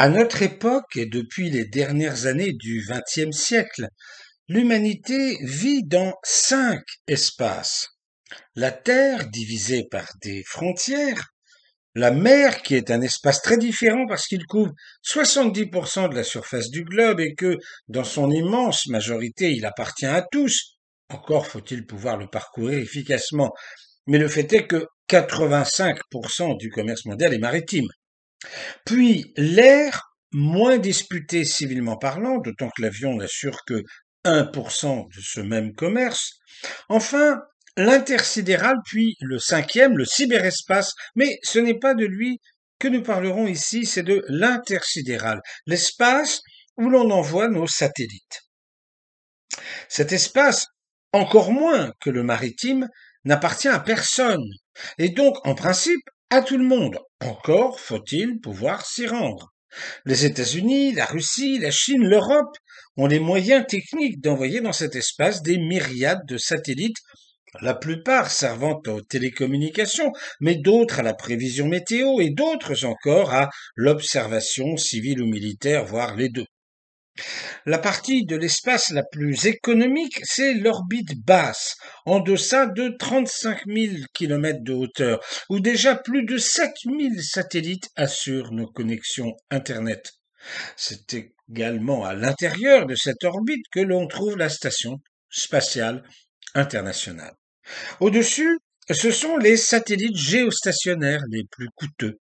À notre époque et depuis les dernières années du XXe siècle, l'humanité vit dans cinq espaces. La Terre divisée par des frontières, la mer qui est un espace très différent parce qu'il couvre 70% de la surface du globe et que, dans son immense majorité, il appartient à tous. Encore faut-il pouvoir le parcourir efficacement. Mais le fait est que 85% du commerce mondial est maritime. Puis l'air, moins disputé civilement parlant, d'autant que l'avion n'assure que 1% de ce même commerce. Enfin, l'intersidéral, puis le cinquième, le cyberespace, mais ce n'est pas de lui que nous parlerons ici, c'est de l'intersidéral, l'espace où l'on envoie nos satellites. Cet espace, encore moins que le maritime, n'appartient à personne, et donc en principe à tout le monde. Encore faut-il pouvoir s'y rendre. Les États-Unis, la Russie, la Chine, l'Europe ont les moyens techniques d'envoyer dans cet espace des myriades de satellites, la plupart servant aux télécommunications, mais d'autres à la prévision météo et d'autres encore à l'observation civile ou militaire, voire les deux. La partie de l'espace la plus économique, c'est l'orbite basse, en deçà de 35 000 km de hauteur, où déjà plus de 7 000 satellites assurent nos connexions Internet. C'est également à l'intérieur de cette orbite que l'on trouve la station spatiale internationale. Au-dessus, ce sont les satellites géostationnaires les plus coûteux.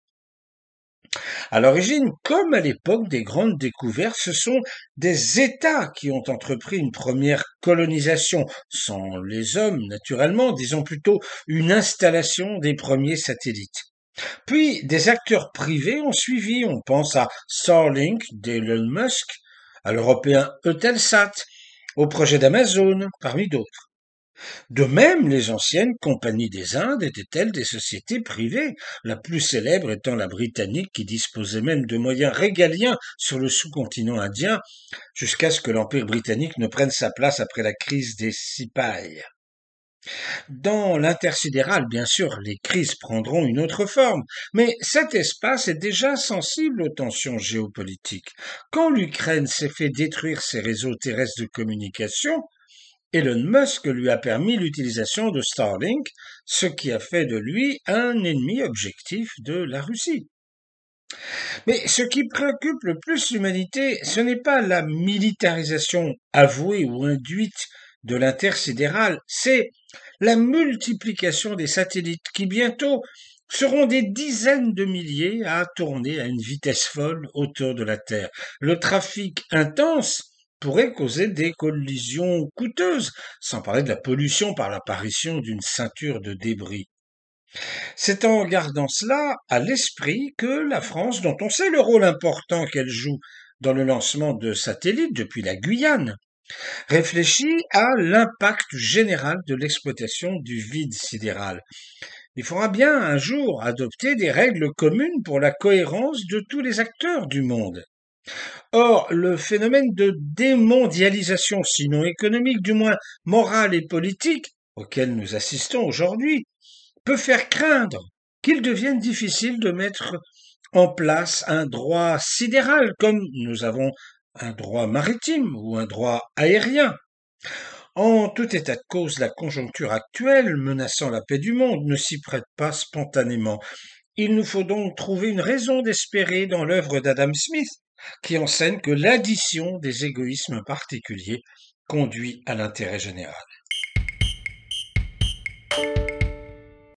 À l'origine, comme à l'époque des grandes découvertes, ce sont des États qui ont entrepris une première colonisation, sans les hommes naturellement, disons plutôt une installation des premiers satellites. Puis des acteurs privés ont suivi, on pense à Starlink d'Elon Musk, à l'européen Eutelsat, au projet d'Amazon, parmi d'autres. De même, les anciennes compagnies des Indes étaient-elles des sociétés privées, la plus célèbre étant la britannique qui disposait même de moyens régaliens sur le sous-continent indien, jusqu'à ce que l'Empire britannique ne prenne sa place après la crise des Sipay. Dans l'intersidéral, bien sûr, les crises prendront une autre forme, mais cet espace est déjà sensible aux tensions géopolitiques. Quand l'Ukraine s'est fait détruire ses réseaux terrestres de communication, Elon Musk lui a permis l'utilisation de Starlink, ce qui a fait de lui un ennemi objectif de la Russie. Mais ce qui préoccupe le plus l'humanité, ce n'est pas la militarisation avouée ou induite de l'intersidéral, c'est la multiplication des satellites qui bientôt seront des dizaines de milliers à tourner à une vitesse folle autour de la Terre. Le trafic intense pourrait causer des collisions coûteuses, sans parler de la pollution par l'apparition d'une ceinture de débris. C'est en gardant cela à l'esprit que la France, dont on sait le rôle important qu'elle joue dans le lancement de satellites depuis la Guyane, réfléchit à l'impact général de l'exploitation du vide sidéral. Il faudra bien un jour adopter des règles communes pour la cohérence de tous les acteurs du monde. Or, le phénomène de démondialisation, sinon économique, du moins morale et politique, auquel nous assistons aujourd'hui, peut faire craindre qu'il devienne difficile de mettre en place un droit sidéral, comme nous avons un droit maritime ou un droit aérien. En tout état de cause, la conjoncture actuelle, menaçant la paix du monde, ne s'y prête pas spontanément. Il nous faut donc trouver une raison d'espérer dans l'œuvre d'Adam Smith, qui enseigne que l'addition des égoïsmes particuliers conduit à l'intérêt général.